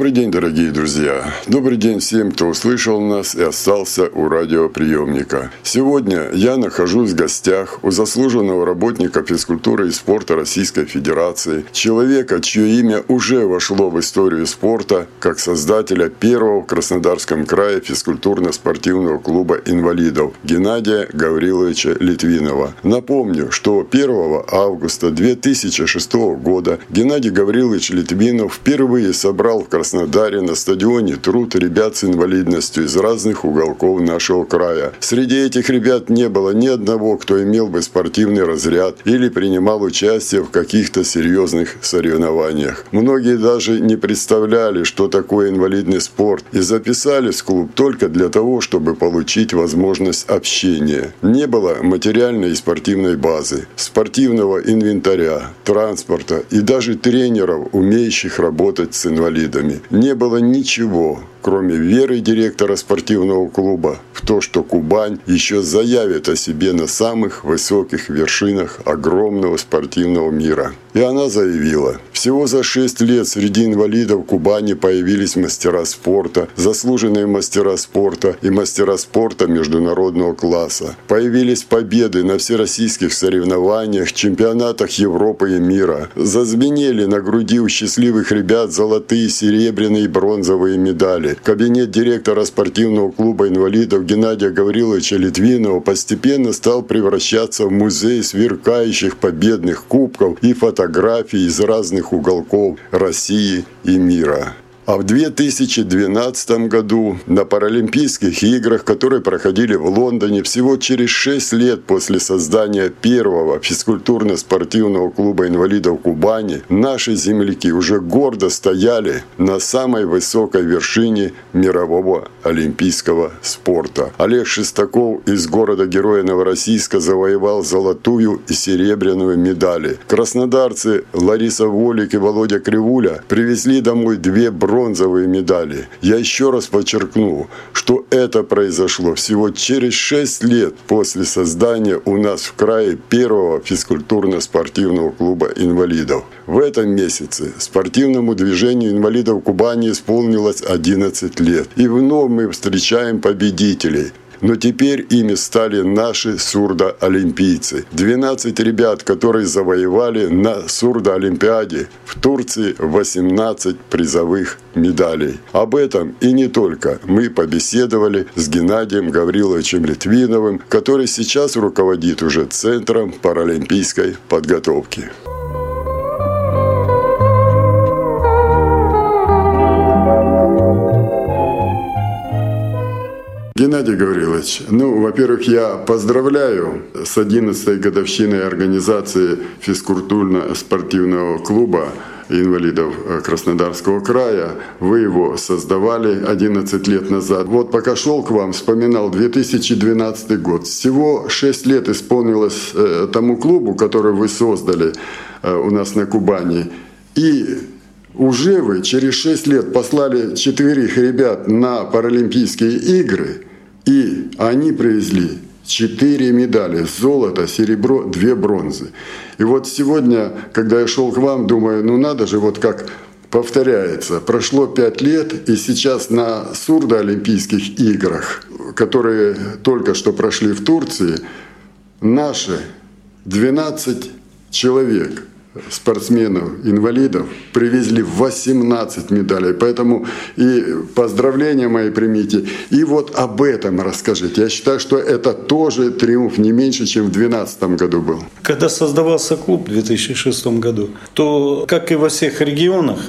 Добрый день, дорогие друзья. Добрый день всем, кто услышал нас и остался у радиоприемника. Сегодня я нахожусь в гостях у заслуженного работника физкультуры и спорта Российской Федерации, человека, чье имя уже вошло в историю спорта как создателя первого в Краснодарском крае физкультурно-спортивного клуба инвалидов Геннадия Гавриловича Литвинова. Напомню, что 1 августа 2006 года Геннадий Гаврилович Литвинов впервые собрал Краснодаре на стадионе труд ребят с инвалидностью из разных уголков нашего края. Среди этих ребят не было ни одного, кто имел бы спортивный разряд или принимал участие в каких-то серьезных соревнованиях. Многие даже не представляли, что такое инвалидный спорт и записались в клуб только для того, чтобы получить возможность общения. Не было материальной и спортивной базы, спортивного инвентаря, транспорта и даже тренеров, умеющих работать с инвалидами. Не было ничего, кроме веры директора спортивного клуба в то, что Кубань еще заявит о себе на самых высоких вершинах огромного спортивного мира. И она заявила, всего за 6 лет среди инвалидов Кубани появились мастера спорта, заслуженные мастера спорта и мастера спорта международного класса. Появились победы на всероссийских соревнованиях, чемпионатах Европы и мира. Зазвенели на груди у счастливых ребят золотые, серебряные и бронзовые медали годы кабинет директора спортивного клуба инвалидов Геннадия Гавриловича Литвинова постепенно стал превращаться в музей сверкающих победных кубков и фотографий из разных уголков России и мира. А в 2012 году на Паралимпийских играх, которые проходили в Лондоне всего через 6 лет после создания первого физкультурно-спортивного клуба инвалидов Кубани, наши земляки уже гордо стояли на самой высокой вершине мирового олимпийского спорта. Олег Шестаков из города-героя Новороссийска завоевал золотую и серебряную медали. Краснодарцы Лариса Волик и Володя Кривуля привезли домой две бронзовые бронзовые медали. Я еще раз подчеркну, что это произошло всего через 6 лет после создания у нас в крае первого физкультурно-спортивного клуба инвалидов. В этом месяце спортивному движению инвалидов Кубани исполнилось 11 лет. И вновь мы встречаем победителей – но теперь ими стали наши сурдоолимпийцы. 12 ребят, которые завоевали на сурдоолимпиаде в Турции 18 призовых медалей. Об этом и не только мы побеседовали с Геннадием Гавриловичем Литвиновым, который сейчас руководит уже Центром паралимпийской подготовки. Геннадий Гаврилович, ну, во-первых, я поздравляю с 11-й годовщиной организации физкультурно-спортивного клуба инвалидов Краснодарского края. Вы его создавали 11 лет назад. Вот пока шел к вам, вспоминал 2012 год. Всего 6 лет исполнилось э, тому клубу, который вы создали э, у нас на Кубани. И уже вы через 6 лет послали четверых ребят на Паралимпийские игры – и они привезли четыре медали – золото, серебро, две бронзы. И вот сегодня, когда я шел к вам, думаю, ну надо же, вот как повторяется. Прошло пять лет, и сейчас на сурдоолимпийских играх, которые только что прошли в Турции, наши 12 человек – спортсменов, инвалидов привезли 18 медалей. Поэтому и поздравления мои примите. И вот об этом расскажите. Я считаю, что это тоже триумф не меньше, чем в 2012 году был. Когда создавался клуб в 2006 году, то, как и во всех регионах,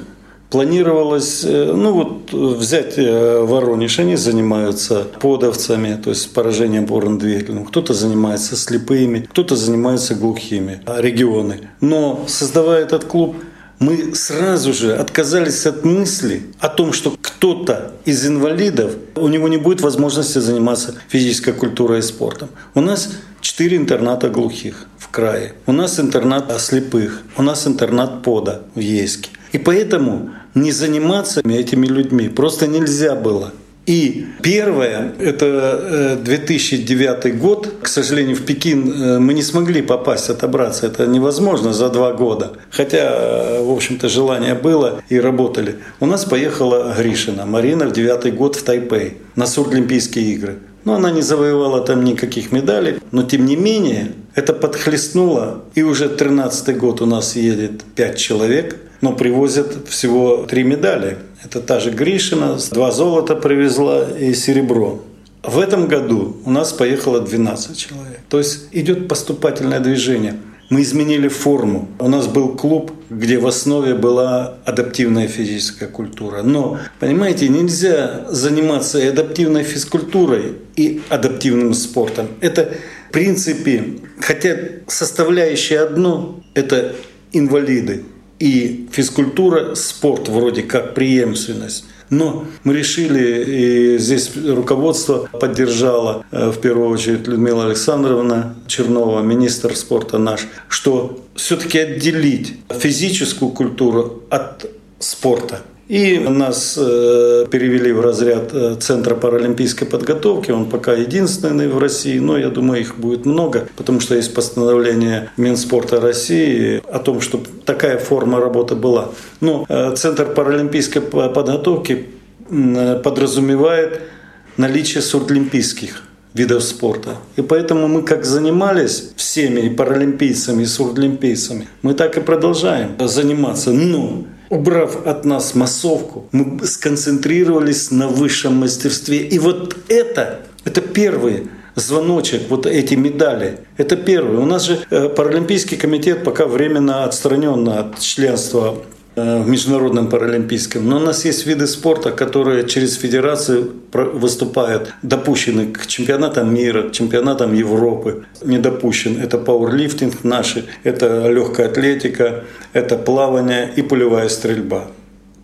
Планировалось, э, ну вот взять э, Воронеж, они занимаются подовцами, то есть поражением двигателем. Кто-то занимается слепыми, кто-то занимается глухими регионы. Но создавая этот клуб, мы сразу же отказались от мысли о том, что кто-то из инвалидов, у него не будет возможности заниматься физической культурой и спортом. У нас четыре интерната глухих в крае. У нас интернат слепых. У нас интернат пода в Ейске. И поэтому не заниматься этими людьми просто нельзя было. И первое, это 2009 э, год. К сожалению, в Пекин э, мы не смогли попасть, отобраться. Это невозможно за два года. Хотя, э, в общем-то, желание было и работали. У нас поехала Гришина, Марина в девятый год в Тайпей на Сурдлимпийские игры. Но она не завоевала там никаких медалей. Но тем не менее, это подхлестнуло. И уже 13 год у нас едет 5 человек, но привозят всего 3 медали. Это та же Гришина, два золота привезла и серебро. В этом году у нас поехало 12 человек. То есть идет поступательное движение. Мы изменили форму. У нас был клуб, где в основе была адаптивная физическая культура. Но, понимаете, нельзя заниматься и адаптивной физкультурой, и адаптивным спортом. Это в принципе, хотя составляющая одно – это инвалиды и физкультура, спорт вроде как преемственность. Но мы решили, и здесь руководство поддержало, э, в первую очередь Людмила Александровна Чернова, министр спорта наш, что все-таки отделить физическую культуру от спорта – и нас э, перевели в разряд э, Центра паралимпийской подготовки. Он пока единственный в России, но я думаю, их будет много, потому что есть постановление Минспорта России о том, чтобы такая форма работы была. Но э, Центр паралимпийской подготовки подразумевает наличие сурдлимпийских видов спорта. И поэтому мы как занимались всеми и паралимпийцами, и сурдлимпийцами, мы так и продолжаем заниматься. Но убрав от нас массовку, мы сконцентрировались на высшем мастерстве. И вот это, это первый звоночек, вот эти медали. Это первый. У нас же э, Паралимпийский комитет пока временно отстранен от членства в Международном паралимпийском. Но у нас есть виды спорта, которые через федерацию выступают, допущены к чемпионатам мира, к чемпионатам Европы. Не допущен. Это пауэрлифтинг наши, это легкая атлетика, это плавание и пулевая стрельба.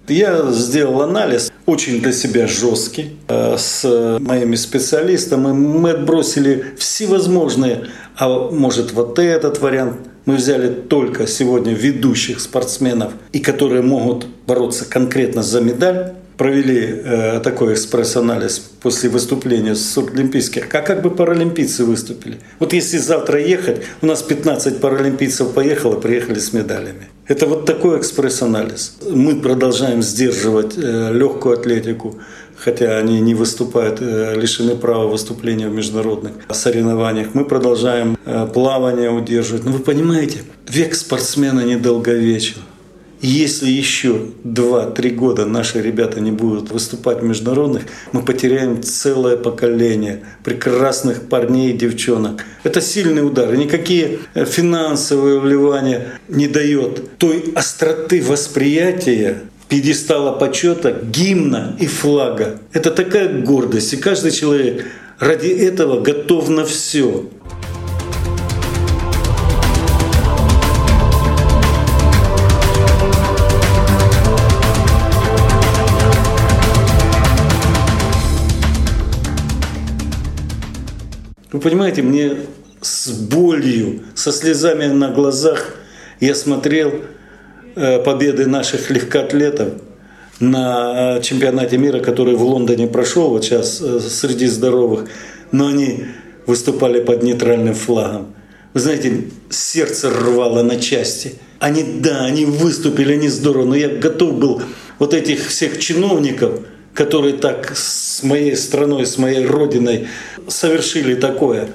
Я сделал анализ, очень для себя жесткий, э, с моими специалистами. Мы отбросили всевозможные, а может вот этот вариант – мы взяли только сегодня ведущих спортсменов, и которые могут бороться конкретно за медаль, провели э, такой экспресс-анализ после выступления с олимпийских, а как бы паралимпийцы выступили. Вот если завтра ехать, у нас 15 паралимпийцев поехало, приехали с медалями. Это вот такой экспресс-анализ. Мы продолжаем сдерживать э, легкую атлетику, хотя они не выступают, э, лишены права выступления в международных соревнованиях. Мы продолжаем э, плавание удерживать. Но вы понимаете, век спортсмена недолговечен. Если еще 2-3 года наши ребята не будут выступать в международных, мы потеряем целое поколение прекрасных парней и девчонок. Это сильный удар. И никакие э, финансовые вливания не дает той остроты восприятия пьедестала почета, гимна и флага. Это такая гордость, и каждый человек ради этого готов на все. Вы понимаете, мне с болью, со слезами на глазах я смотрел победы наших легкоатлетов на э, чемпионате мира, который в Лондоне прошел вот сейчас э, среди здоровых, но они выступали под нейтральным флагом. Вы знаете, сердце рвало на части. Они, да, они выступили, они здорово, но я готов был вот этих всех чиновников, которые так с моей страной, с моей родиной совершили такое.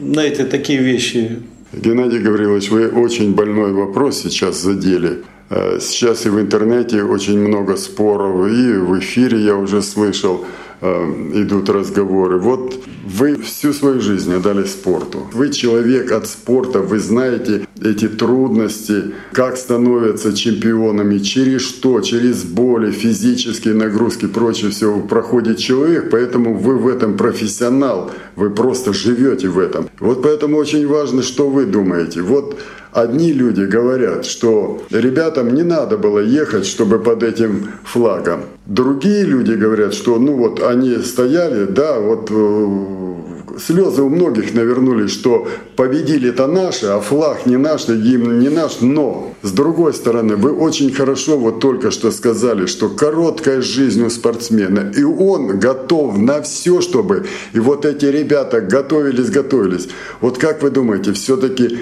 Знаете, такие вещи Геннадий Гаврилович, вы очень больной вопрос сейчас задели. Э, сейчас и в интернете очень много споров, и в эфире я уже слышал – идут разговоры. Вот вы всю свою жизнь отдали спорту. Вы человек от спорта, вы знаете эти трудности, как становятся чемпионами, через что, через боли, физические нагрузки, прочее все проходит человек, поэтому вы в этом профессионал, вы просто живете в этом. Вот поэтому очень важно, что вы думаете. Вот Одни люди говорят, что ребятам не надо было ехать, чтобы под этим флагом. Другие люди говорят, что ну вот они стояли, да, вот э, слезы у многих навернулись, что победили это наши, а флаг не наш, гимн не наш. Но, с другой стороны, вы очень хорошо вот только что сказали, что короткая жизнь у спортсмена, и он готов на все, чтобы... И вот эти ребята готовились, готовились. Вот как вы думаете, все-таки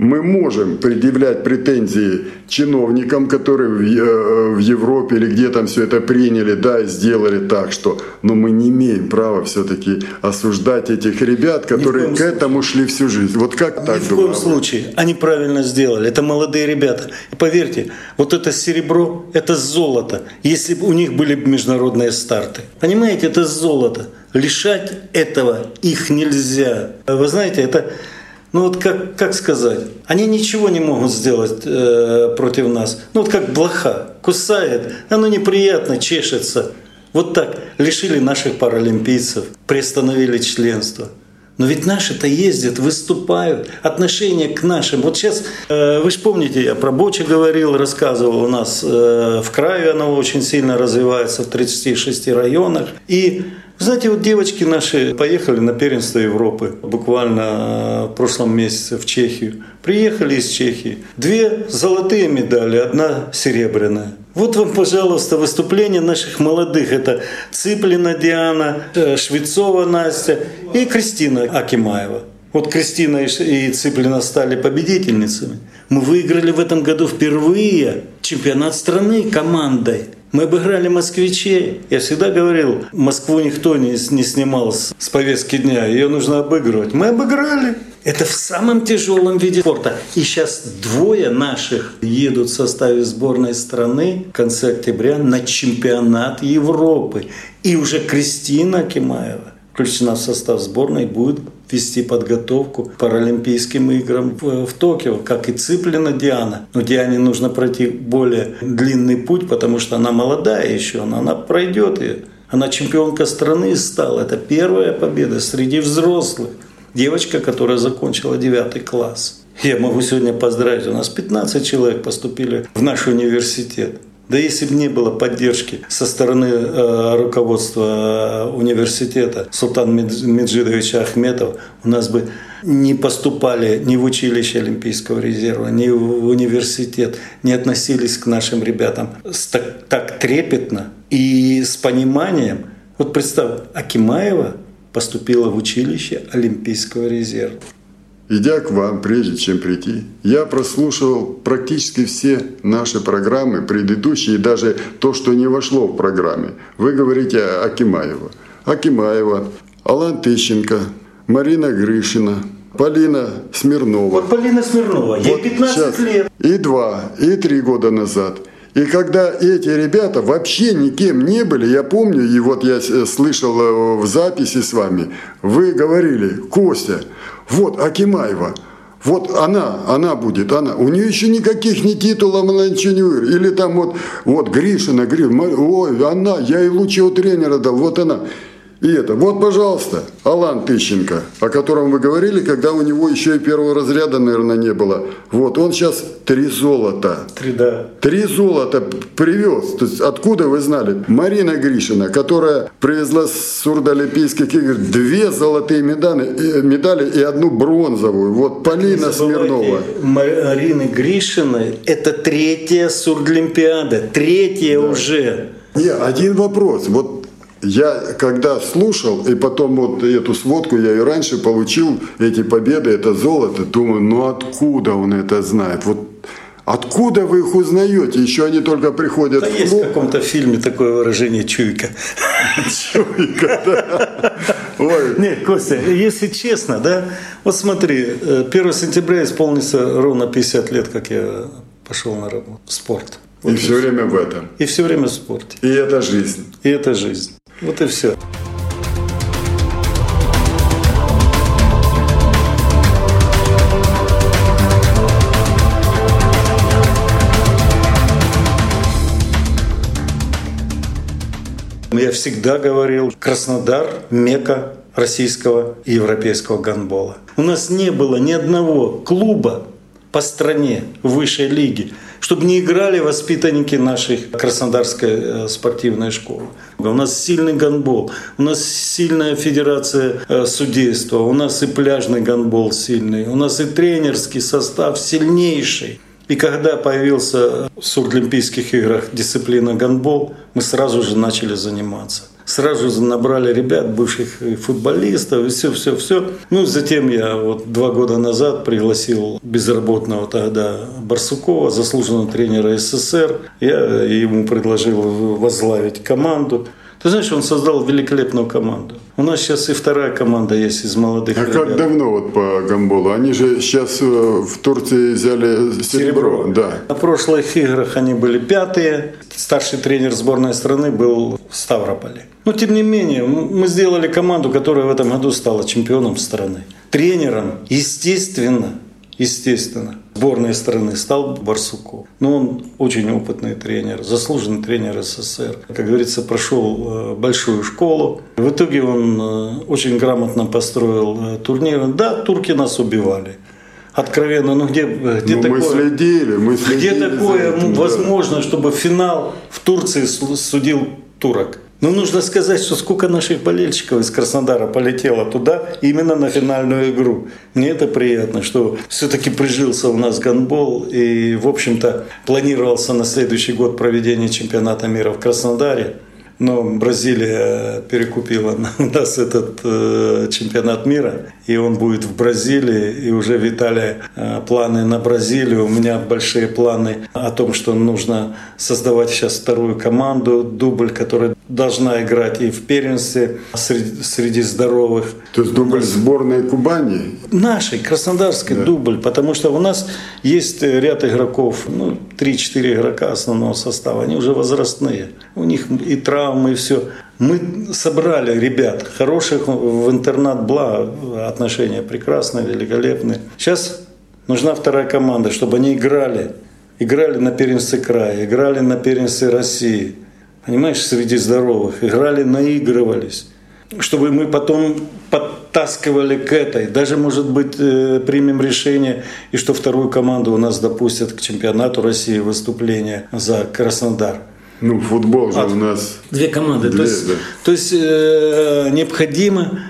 мы можем предъявлять претензии чиновникам, которые в, э, Европе или где там все это приняли, да, и сделали так, что, но мы не имеем права все-таки осуждать этих ребят, которые к этому шли всю жизнь. Вот как Ни так в коем случае. Они правильно сделали. Это молодые ребята. И поверьте, вот это серебро, это золото, если бы у них были международные старты. Понимаете, это золото. Лишать этого их нельзя. Вы знаете, это ну вот как, как сказать, они ничего не могут сделать э, против нас. Ну вот как блоха, кусает, оно неприятно, чешется. Вот так лишили наших паралимпийцев, приостановили членство. Но ведь наши-то ездят, выступают, отношение к нашим. Вот сейчас, э, вы же помните, я про Бочи говорил, рассказывал, у нас э, в крае оно очень сильно развивается, в 36 районах. И знаете, вот девочки наши поехали на первенство Европы буквально э, в прошлом месяце в Чехию. Приехали из Чехии. Две золотые медали, одна серебряная. Вот вам, пожалуйста, выступление наших молодых. Это Цыплина Диана, э, Швецова Настя и Кристина Акимаева. Вот Кристина и Цыплина стали победительницами. Мы выиграли в этом году впервые чемпионат страны командой. Мы обыграли москвичей. Я всегда говорил, Москву никто не, не снимал с, с повестки дня, ее нужно обыгрывать. Мы обыграли. Это в самом тяжелом виде спорта. И сейчас двое наших едут в составе сборной страны в конце октября на чемпионат Европы. И уже Кристина Кимаева включена в состав сборной будет вести подготовку к Паралимпийским играм в, в Токио, как и Цыплина Диана. Но Диане нужно пройти более длинный путь, потому что она молодая еще, но она пройдет ее. Она чемпионка страны стала. Это первая победа среди взрослых. Девочка, которая закончила девятый класс. Я могу сегодня поздравить, у нас 15 человек поступили в наш университет. Да если бы не было поддержки со стороны э, руководства э, университета Султан Меджидовича Ахметова, у нас бы не поступали ни в училище Олимпийского резерва, ни в университет, не относились к нашим ребятам так, так трепетно и с пониманием. Вот представь, Акимаева поступила в училище Олимпийского резерва. Идя к вам, прежде чем прийти, я прослушал практически все наши программы, предыдущие, даже то, что не вошло в программе. Вы говорите о Акимаева. Акимаева, Алан Тыщенко, Марина Грышина, Полина Смирнова. Вот Полина Смирнова, ей вот 15 сейчас. лет. И два, и три года назад. И когда эти ребята вообще никем не были, я помню, и вот я слышал э, в записи с вами, вы говорили, Костя, вот Акимаева, вот она, она будет, она. У нее еще никаких ни титулов, она ничего не выиграла. Или там вот, вот Гришина, Гришина, ой, она, я ей лучшего тренера дал, вот она. И это, вот, пожалуйста, Алан Тыщенко, о котором вы говорили, когда у него еще и первого разряда, наверное, не было. Вот, он сейчас три золота. Три, да. Три золота привез. То есть, откуда вы знали? Марина Гришина, которая привезла с сурдоолимпийских игр две золотые медали, э, медали и одну бронзовую. Вот Полина Смирнова. Марины Гришиной это третья сурдолимпиада. Третья да. уже. Не, один вопрос. Вот я когда слушал, и потом вот эту сводку я и раньше получил, эти победы, это золото, думаю, ну откуда он это знает? Вот Откуда вы их узнаете? Еще они только приходят да в есть в каком-то фильме такое выражение «чуйка». Чуйка, да. Ой. Нет, Костя, если честно, да, вот смотри, 1 э, сентября исполнится ровно 50 лет, как я пошел на работу в спорт. Вот и все время в этом. И все время в спорте. И это жизнь. И это жизнь. Вот и все. Я всегда говорил, Краснодар – мека российского и европейского гандбола. У нас не было ни одного клуба по стране высшей лиги, чтобы не играли воспитанники нашей Краснодарской э, спортивной школы. У нас сильный гандбол, у нас сильная федерация э, судейства, у нас и пляжный гандбол сильный, у нас и тренерский состав сильнейший. И когда появился в Сурдлимпийских играх дисциплина гандбол, мы сразу же начали заниматься сразу набрали ребят, бывших футболистов, и все, все, все. Ну, затем я вот два года назад пригласил безработного тогда Барсукова, заслуженного тренера СССР. Я ему предложил возглавить команду. Ты знаешь, он создал великолепную команду. У нас сейчас и вторая команда есть из молодых А ребят. как давно вот по гамболу? Они же сейчас э, в Турции взяли серебро. Серебро. Да. На прошлых играх они были пятые. Старший тренер сборной страны был в Ставрополе. Но тем не менее, мы сделали команду, которая в этом году стала чемпионом страны. Тренером, естественно, естественно, сборной страны стал Барсуков. Но он очень опытный тренер, заслуженный тренер СССР. Как говорится, прошел э, большую школу. В итоге он э, очень грамотно построил э, турнир. Да, турки нас убивали. Откровенно, ну где, где Ну, такое? мы следили, мы Где следили. за такое этим, да. возможно, чтобы финал в Турции су- судил турок? Но нужно сказать, что сколько наших болельщиков из Краснодара полетело туда именно на финальную игру. Мне это приятно, что все-таки прижился у нас гандбол и, в общем-то, планировался на следующий год проведение чемпионата мира в Краснодаре. Но Бразилия перекупила нас этот э, чемпионат мира, и он будет в Бразилии, и уже витали э, планы на Бразилию. У меня большие планы о том, что нужно создавать сейчас вторую команду, дубль, которая должна играть и в первенстве среди, среди здоровых. То есть дубль сборной Кубани. Нашей, краснодарской дубль, потому что у нас есть ряд игроков, ну, 3-4 игрока основного состава, они уже возрастные. У них и травмы, и все. Мы собрали ребят, хороших в интернат бла, отношения прекрасные, великолепные. Сейчас нужна вторая команда, чтобы они играли. Играли на первенстве края, играли на первенстве России. Понимаешь, среди здоровых. Играли, наигрывались чтобы мы потом подтаскивали к этой. Даже, может быть, э, примем решение, и что вторую команду у нас допустят к чемпионату России выступления за Краснодар. Ну, футбол же у нас Две команды. Две, то есть, да. то есть э, необходимо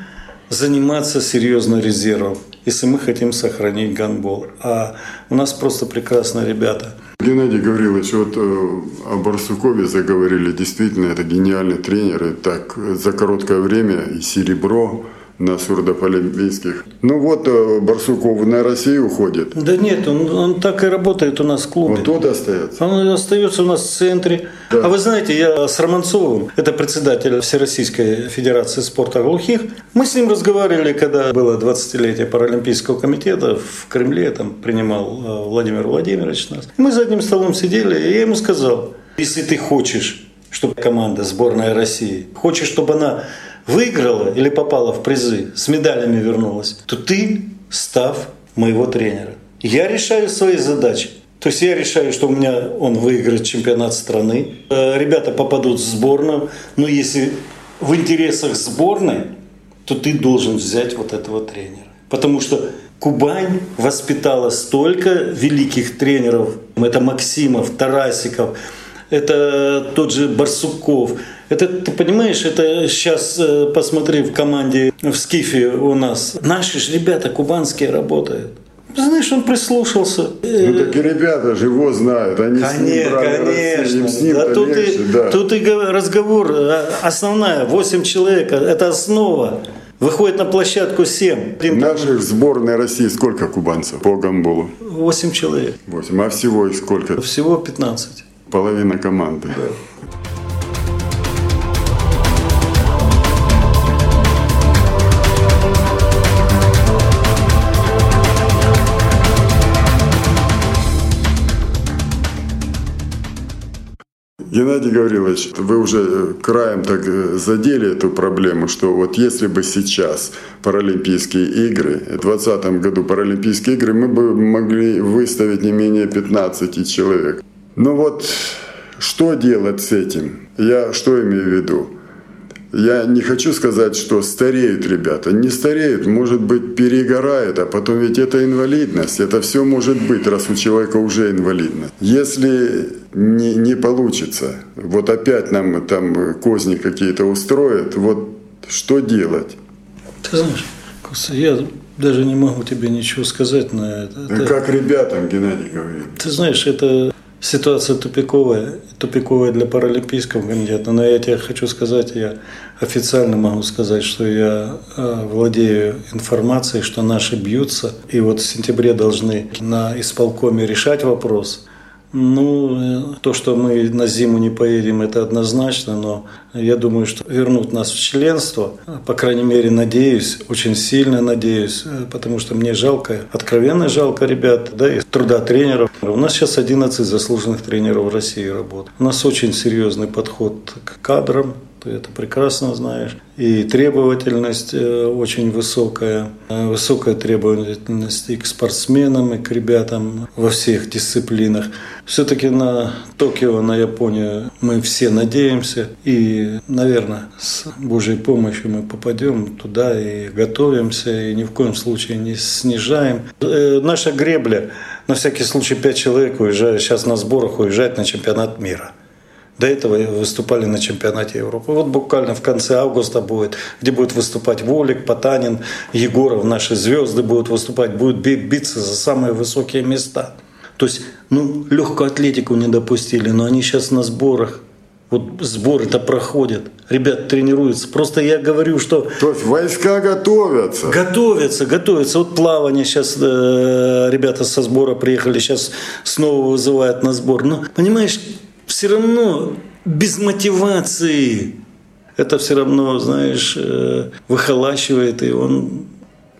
заниматься серьезно резервом, если мы хотим сохранить гандбол. А у нас просто прекрасные ребята. Геннадий Гаврилович, вот э, о Барсукове заговорили. Действительно, это гениальный тренер. И так э, за короткое время и серебро на сурдополимпийских. Ну вот э, Барсуков на Россию уходит. Да нет, он, он так и работает у нас в клубе. Вот тут остается. Он остается у нас в центре. Да. А вы знаете, я с Романцовым, это председатель Всероссийской Федерации спорта глухих, мы с ним разговаривали, когда было 20-летие Паралимпийского комитета в Кремле, там принимал э, Владимир Владимирович нас. Мы за одним столом сидели, и я ему сказал, если ты хочешь, чтобы команда сборная России, хочешь, чтобы она выиграла или попала в призы, с медалями вернулась, то ты став моего тренера. Я решаю свои задачи. То есть я решаю, что у меня он выиграет чемпионат страны. Э, Ребята попадут в сборную. Но если в интересах сборной, то ты должен взять вот этого тренера. Потому что Кубань воспитала столько великих тренеров. Это Максимов, Тарасиков, это тот же Барсуков. Это, ты понимаешь, это сейчас э, посмотри в команде в Скифе у нас. Наши же ребята кубанские работают. Знаешь, он прислушался. Ну так и ребята же его знают. Они с ним Конечно, брали конечно. С Да, ним-то тут, легче, и, да. тут и разговор, э, основная, 8 человек, это основа. Выходит на площадку 7. В наших в сборной России сколько кубанцев по гамболу? 8 человек. 8. А всего их сколько? Всего 15. Половина команды. Геннадий Гаврилович, вы уже э, краем так э, задели эту проблему, что вот если бы сейчас Паралимпийские игры, в 2020 году Паралимпийские игры, мы бы могли выставить не менее 15 человек. Ну вот, что делать с этим? Я что имею в виду? Я не хочу сказать, что стареют ребята. Не стареют, может быть, перегорают, а потом ведь это инвалидность. Это все может быть, раз у человека уже инвалидность. Если не, не получится, вот опять нам там козни какие-то устроят, вот что делать? Ты знаешь, я даже не могу тебе ничего сказать на это. это... Как ребятам, Геннадий говорит. Ты знаешь, это Ситуация тупиковая, тупиковая для Паралимпийского комитета, но я тебе хочу сказать, я официально могу сказать, что я э, владею информацией, что наши бьются, и вот в сентябре должны на исполкоме решать вопрос. Ну, то, что мы на зиму не поедем, это однозначно, но я думаю, что вернут нас в членство, по крайней мере, надеюсь, очень сильно надеюсь, потому что мне жалко, откровенно жалко ребят, да, и труда тренеров. У нас сейчас 11 заслуженных тренеров в России работают. У нас очень серьезный подход к кадрам, ты это прекрасно знаешь. И требовательность э, очень высокая. Э, высокая требовательность и к спортсменам, и к ребятам во всех дисциплинах. Все-таки на Токио, на Японию мы все надеемся. И, наверное, с Божьей помощью мы попадем туда и готовимся, и ни в коем случае не снижаем. Э, наша гребля, на всякий случай, пять человек уезжают, сейчас на сборах уезжает на чемпионат мира. До этого выступали на чемпионате Европы. Вот буквально в конце августа будет, где будет выступать Волик, Потанин, Егоров, наши звезды будут выступать, будут биться за самые высокие места. То есть, ну, легкую атлетику не допустили, но они сейчас на сборах. Вот сборы-то проходят. Ребят тренируются. Просто я говорю, что... То есть войска готовятся. Готовятся, готовятся. Вот плавание сейчас э, ребята со сбора приехали, сейчас снова вызывают на сбор. Но, понимаешь, все равно без мотивации это все равно, знаешь, э, выхолащивает, и он,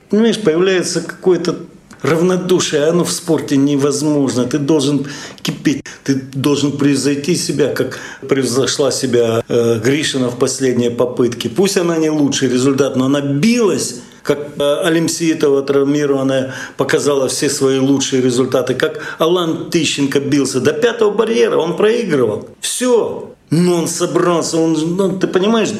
понимаешь, появляется какое-то равнодушие, оно в спорте невозможно. Ты должен кипеть, ты должен превзойти себя, как превзошла себя э, Гришина в последние попытки. Пусть она не лучший результат, но она билась как э, Алимсиитова травмированная показала все свои лучшие результаты, как Алан Тыщенко бился до пятого барьера, он проигрывал. Все. Но он собрался, он, ну, ты понимаешь,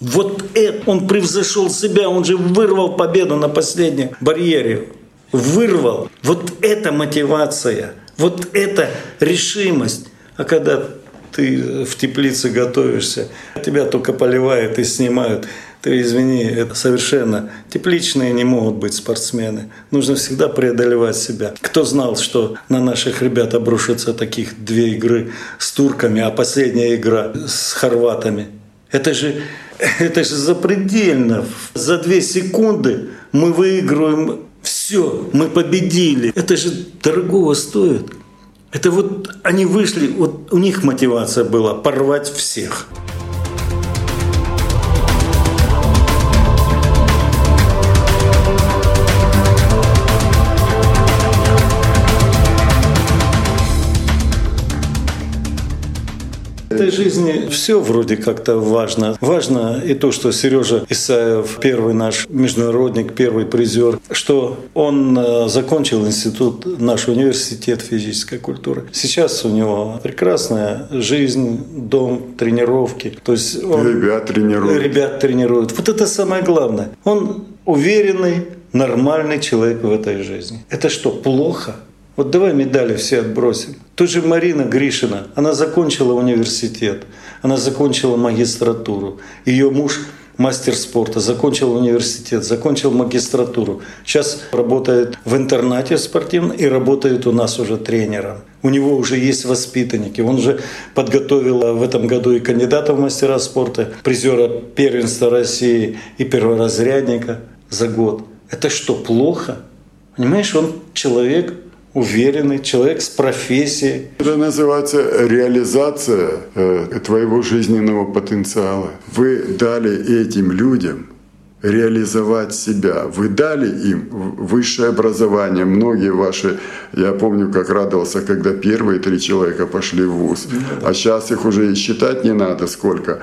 вот это, он превзошел себя, он же вырвал победу на последнем барьере. Вырвал. Вот это мотивация, вот это решимость. А когда ты в теплице готовишься, тебя только поливают и снимают ты извини, это совершенно тепличные не могут быть спортсмены. Нужно всегда преодолевать себя. Кто знал, что на наших ребят обрушатся таких две игры с турками, а последняя игра с хорватами? Это же, это же запредельно. За две секунды мы выигрываем все, мы победили. Это же дорогого стоит. Это вот они вышли, вот у них мотивация была порвать всех. Этой жизни все вроде как-то важно. Важно и то, что Сережа Исаев, первый наш международник, первый призер, что он э, закончил институт, наш университет физической культуры. Сейчас у него прекрасная жизнь, дом, тренировки. То есть он, ребят тренируют. Ребят тренируют. Вот это самое главное. Он уверенный, нормальный человек в этой жизни. Это что, плохо? Вот давай медали все отбросим. Тут же Марина Гришина, она закончила университет, она закончила магистратуру. Ее муж мастер спорта, закончил университет, закончил магистратуру. Сейчас работает в интернате спортивном и работает у нас уже тренером. У него уже есть воспитанники. Он уже подготовил в этом году и кандидата в мастера спорта, призера первенства России и перворазрядника за год. Это что, плохо? Понимаешь, он человек уверенный, человек с профессией. Это называется реализация э, твоего жизненного потенциала. Вы дали этим людям реализовать себя. Вы дали им высшее образование. Многие ваши, я помню, как радовался, когда первые три человека пошли в ВУЗ. А сейчас их уже и считать не надо сколько.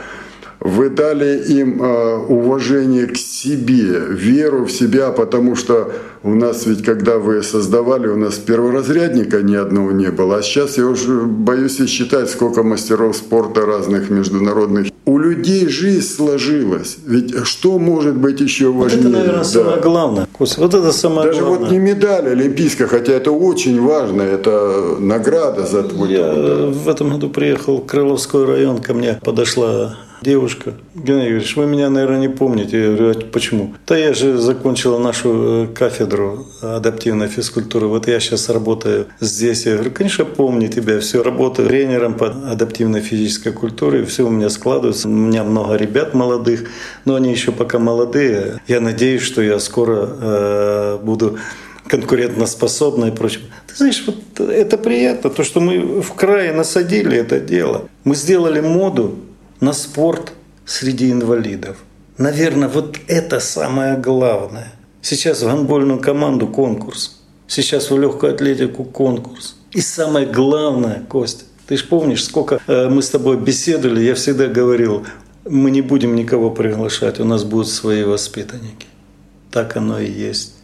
Вы дали им э, уважение к себе, веру в себя, потому что у нас ведь, когда вы создавали, у нас перворазрядника ни одного не было. А сейчас я уже боюсь и считать, сколько мастеров спорта разных международных. У людей жизнь сложилась. Ведь что может быть еще важнее? Вот это, наверное, да. самое главное. Вот это самое Даже главное. вот не медаль олимпийская, хотя это очень важно, это награда за твой Я труд. в этом году приехал в Крыловской район, ко мне подошла девушка. Геннадий Юрьевич, вы меня, наверное, не помните. Я говорю, а почему? Да я же закончила нашу э, кафедру адаптивной физкультуры. Вот я сейчас работаю здесь. Я говорю, конечно, помню тебя. Все, работаю тренером по адаптивной физической культуре. Все у меня складывается. У меня много ребят молодых, но они еще пока молодые. Я надеюсь, что я скоро э, буду конкурентоспособна и прочее. Ты знаешь, вот это приятно, то, что мы в крае насадили это дело. Мы сделали моду на спорт среди инвалидов. Наверное, вот это самое главное. Сейчас в гандбольную команду конкурс. Сейчас в легкую атлетику конкурс. И самое главное, Костя, ты же помнишь, сколько э, мы с тобой беседовали, я всегда говорил, мы не будем никого приглашать, у нас будут свои воспитанники. Так оно и есть.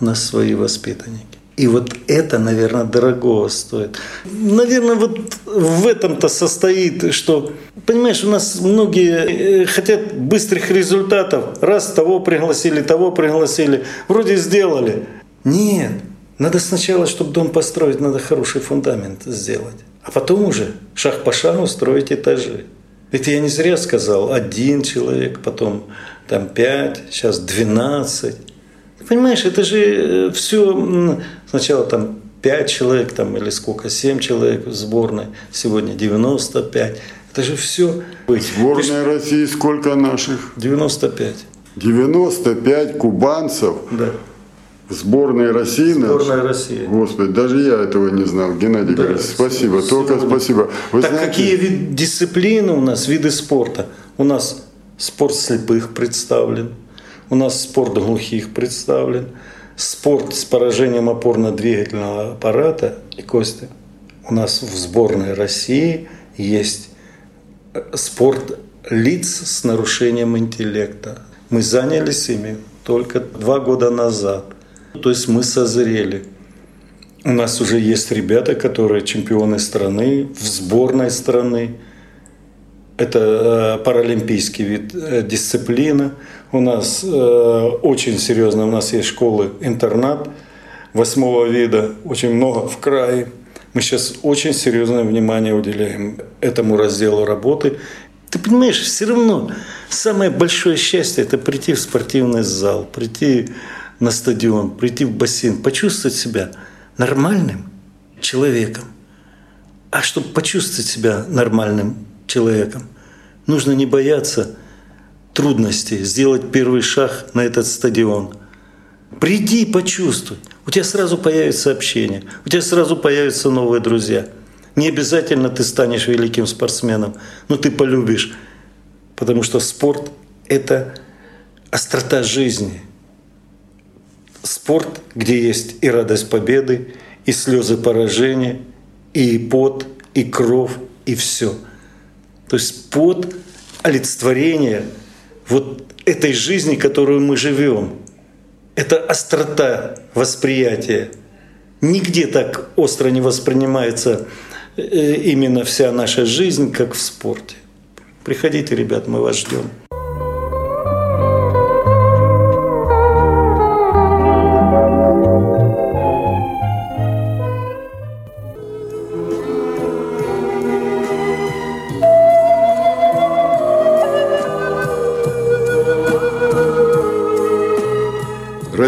У нас свои воспитанники. И вот это, наверное, дорого стоит. Наверное, вот в этом-то состоит, что, понимаешь, у нас многие хотят быстрых результатов. Раз того пригласили, того пригласили. Вроде сделали. Нет, надо сначала, чтобы дом построить, надо хороший фундамент сделать. А потом уже шаг по шагу строить этажи. Это я не зря сказал, один человек, потом там пять, сейчас двенадцать. Понимаешь, это же все сначала там 5 человек там, или сколько, 7 человек в сборной, сегодня 95. Это же все. Сборная же... России сколько наших? 95. 95 кубанцев. Да. В сборной России Сборная наш? России. Господи, даже я этого не знал. Геннадий да, Григорьевич, спасибо, сегодня. только спасибо. Вы так знаете... какие вид... дисциплины у нас, виды спорта? У нас спорт слепых представлен, у нас спорт глухих представлен, спорт с поражением опорно-двигательного аппарата и кости. У нас в сборной России есть спорт лиц с нарушением интеллекта. Мы занялись ими только два года назад. То есть мы созрели. У нас уже есть ребята, которые чемпионы страны, в сборной страны. Это паралимпийский вид дисциплины. У нас э, очень серьезно, у нас есть школы-интернат восьмого вида, очень много в крае. Мы сейчас очень серьезное внимание уделяем этому разделу работы. Ты понимаешь, все равно самое большое счастье – это прийти в спортивный зал, прийти на стадион, прийти в бассейн, почувствовать себя нормальным человеком. А чтобы почувствовать себя нормальным человеком, нужно не бояться трудностей, сделать первый шаг на этот стадион. Приди, почувствуй. У тебя сразу появится общение, у тебя сразу появятся новые друзья. Не обязательно ты станешь великим спортсменом, но ты полюбишь, потому что спорт – это острота жизни. Спорт, где есть и радость победы, и слезы поражения, и пот, и кровь, и все. То есть пот – олицетворение вот этой жизни, которую мы живем. Это острота восприятия. Нигде так остро не воспринимается именно вся наша жизнь, как в спорте. Приходите, ребят, мы вас ждем.